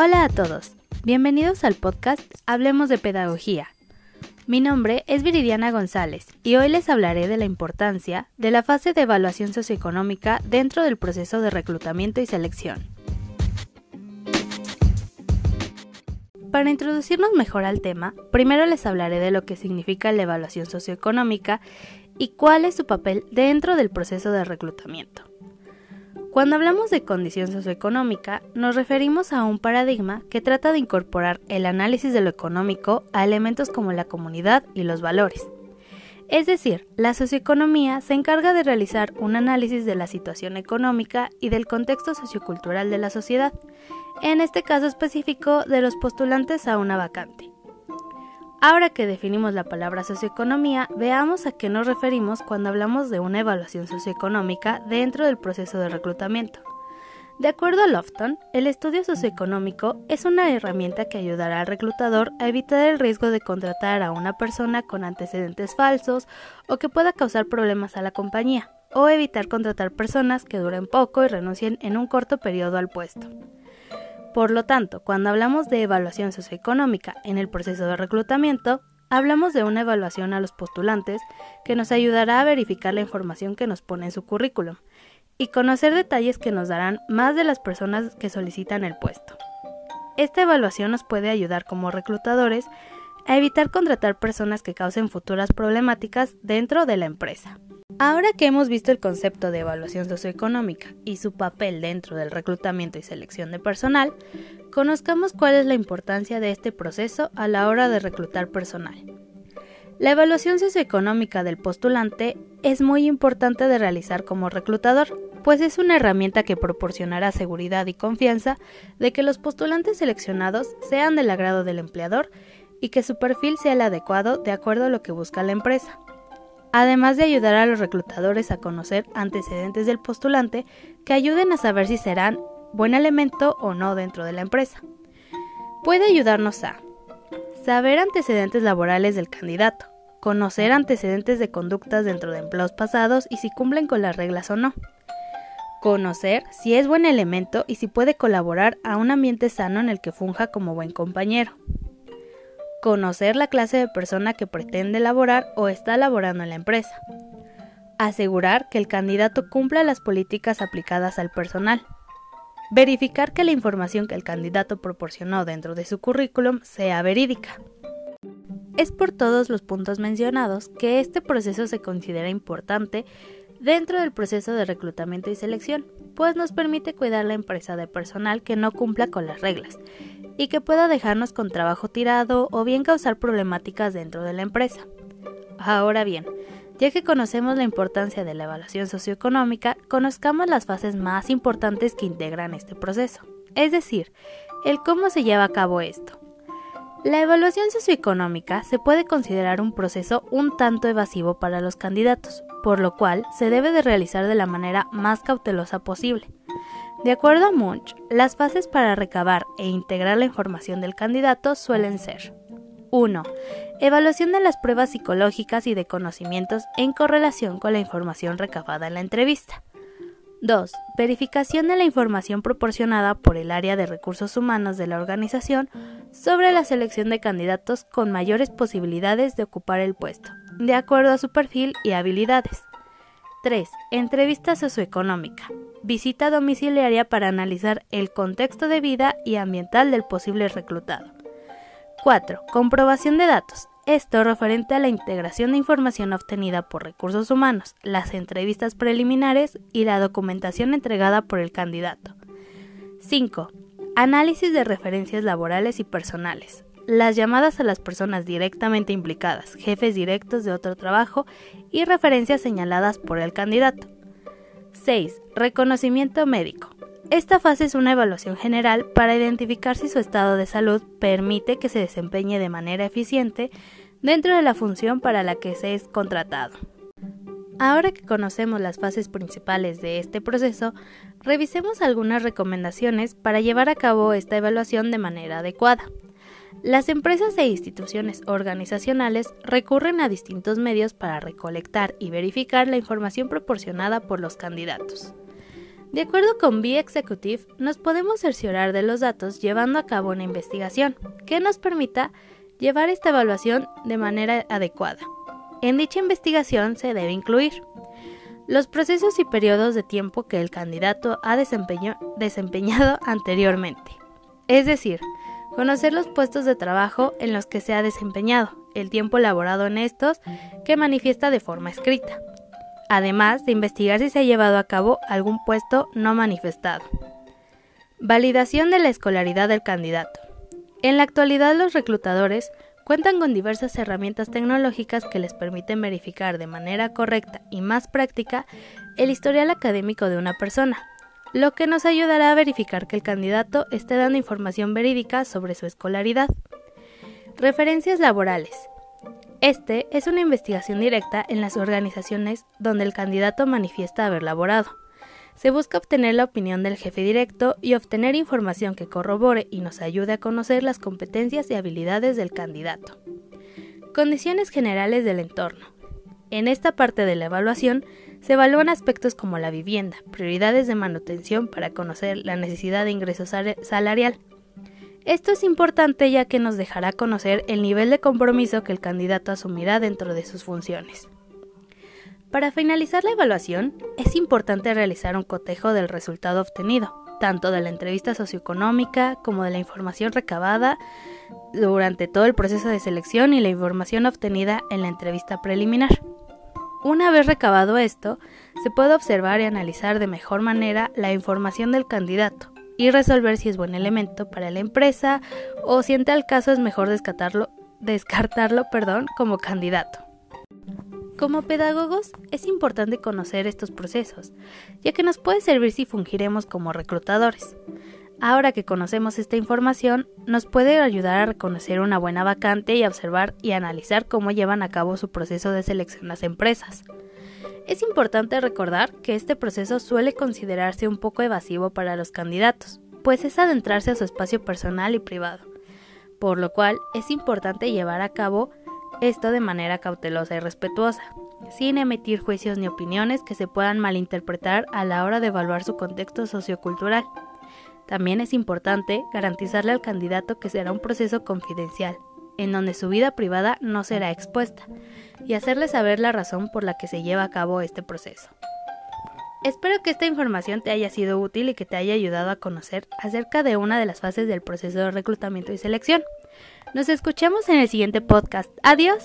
Hola a todos, bienvenidos al podcast Hablemos de Pedagogía. Mi nombre es Viridiana González y hoy les hablaré de la importancia de la fase de evaluación socioeconómica dentro del proceso de reclutamiento y selección. Para introducirnos mejor al tema, primero les hablaré de lo que significa la evaluación socioeconómica y cuál es su papel dentro del proceso de reclutamiento. Cuando hablamos de condición socioeconómica, nos referimos a un paradigma que trata de incorporar el análisis de lo económico a elementos como la comunidad y los valores. Es decir, la socioeconomía se encarga de realizar un análisis de la situación económica y del contexto sociocultural de la sociedad, en este caso específico de los postulantes a una vacante. Ahora que definimos la palabra socioeconomía, veamos a qué nos referimos cuando hablamos de una evaluación socioeconómica dentro del proceso de reclutamiento. De acuerdo a Lofton, el estudio socioeconómico es una herramienta que ayudará al reclutador a evitar el riesgo de contratar a una persona con antecedentes falsos o que pueda causar problemas a la compañía, o evitar contratar personas que duren poco y renuncien en un corto periodo al puesto. Por lo tanto, cuando hablamos de evaluación socioeconómica en el proceso de reclutamiento, hablamos de una evaluación a los postulantes que nos ayudará a verificar la información que nos pone en su currículum y conocer detalles que nos darán más de las personas que solicitan el puesto. Esta evaluación nos puede ayudar como reclutadores a evitar contratar personas que causen futuras problemáticas dentro de la empresa. Ahora que hemos visto el concepto de evaluación socioeconómica y su papel dentro del reclutamiento y selección de personal, conozcamos cuál es la importancia de este proceso a la hora de reclutar personal. La evaluación socioeconómica del postulante es muy importante de realizar como reclutador, pues es una herramienta que proporcionará seguridad y confianza de que los postulantes seleccionados sean del agrado del empleador y que su perfil sea el adecuado de acuerdo a lo que busca la empresa. Además de ayudar a los reclutadores a conocer antecedentes del postulante que ayuden a saber si serán buen elemento o no dentro de la empresa. Puede ayudarnos a saber antecedentes laborales del candidato, conocer antecedentes de conductas dentro de empleos pasados y si cumplen con las reglas o no, conocer si es buen elemento y si puede colaborar a un ambiente sano en el que funja como buen compañero conocer la clase de persona que pretende laborar o está laborando en la empresa, asegurar que el candidato cumpla las políticas aplicadas al personal, verificar que la información que el candidato proporcionó dentro de su currículum sea verídica. Es por todos los puntos mencionados que este proceso se considera importante dentro del proceso de reclutamiento y selección, pues nos permite cuidar la empresa de personal que no cumpla con las reglas y que pueda dejarnos con trabajo tirado o bien causar problemáticas dentro de la empresa. Ahora bien, ya que conocemos la importancia de la evaluación socioeconómica, conozcamos las fases más importantes que integran este proceso, es decir, el cómo se lleva a cabo esto. La evaluación socioeconómica se puede considerar un proceso un tanto evasivo para los candidatos, por lo cual se debe de realizar de la manera más cautelosa posible. De acuerdo a Munch, las fases para recabar e integrar la información del candidato suelen ser 1. Evaluación de las pruebas psicológicas y de conocimientos en correlación con la información recabada en la entrevista. 2. Verificación de la información proporcionada por el área de recursos humanos de la organización sobre la selección de candidatos con mayores posibilidades de ocupar el puesto, de acuerdo a su perfil y habilidades. 3. Entrevista socioeconómica. Visita domiciliaria para analizar el contexto de vida y ambiental del posible reclutado. 4. Comprobación de datos. Esto referente a la integración de información obtenida por recursos humanos, las entrevistas preliminares y la documentación entregada por el candidato. 5. Análisis de referencias laborales y personales las llamadas a las personas directamente implicadas, jefes directos de otro trabajo y referencias señaladas por el candidato. 6. Reconocimiento médico. Esta fase es una evaluación general para identificar si su estado de salud permite que se desempeñe de manera eficiente dentro de la función para la que se es contratado. Ahora que conocemos las fases principales de este proceso, revisemos algunas recomendaciones para llevar a cabo esta evaluación de manera adecuada. Las empresas e instituciones organizacionales recurren a distintos medios para recolectar y verificar la información proporcionada por los candidatos. De acuerdo con B-Executive, nos podemos cerciorar de los datos llevando a cabo una investigación que nos permita llevar esta evaluación de manera adecuada. En dicha investigación se debe incluir los procesos y periodos de tiempo que el candidato ha desempeñado anteriormente, es decir, conocer los puestos de trabajo en los que se ha desempeñado, el tiempo laborado en estos que manifiesta de forma escrita, además de investigar si se ha llevado a cabo algún puesto no manifestado. Validación de la escolaridad del candidato. En la actualidad los reclutadores cuentan con diversas herramientas tecnológicas que les permiten verificar de manera correcta y más práctica el historial académico de una persona, lo que nos ayudará a verificar que el candidato esté dando información verídica sobre su escolaridad. Referencias laborales. Este es una investigación directa en las organizaciones donde el candidato manifiesta haber laborado. Se busca obtener la opinión del jefe directo y obtener información que corrobore y nos ayude a conocer las competencias y habilidades del candidato. Condiciones generales del entorno. En esta parte de la evaluación se evalúan aspectos como la vivienda, prioridades de manutención para conocer la necesidad de ingreso salarial, esto es importante ya que nos dejará conocer el nivel de compromiso que el candidato asumirá dentro de sus funciones. Para finalizar la evaluación, es importante realizar un cotejo del resultado obtenido, tanto de la entrevista socioeconómica como de la información recabada durante todo el proceso de selección y la información obtenida en la entrevista preliminar. Una vez recabado esto, se puede observar y analizar de mejor manera la información del candidato, y resolver si es buen elemento para la empresa o si en tal caso es mejor descartarlo, descartarlo perdón, como candidato. Como pedagogos es importante conocer estos procesos, ya que nos puede servir si fungiremos como reclutadores. Ahora que conocemos esta información, nos puede ayudar a reconocer una buena vacante y observar y analizar cómo llevan a cabo su proceso de selección las empresas. Es importante recordar que este proceso suele considerarse un poco evasivo para los candidatos, pues es adentrarse a su espacio personal y privado, por lo cual es importante llevar a cabo esto de manera cautelosa y respetuosa, sin emitir juicios ni opiniones que se puedan malinterpretar a la hora de evaluar su contexto sociocultural. También es importante garantizarle al candidato que será un proceso confidencial, en donde su vida privada no será expuesta, y hacerle saber la razón por la que se lleva a cabo este proceso. Espero que esta información te haya sido útil y que te haya ayudado a conocer acerca de una de las fases del proceso de reclutamiento y selección. Nos escuchamos en el siguiente podcast. Adiós.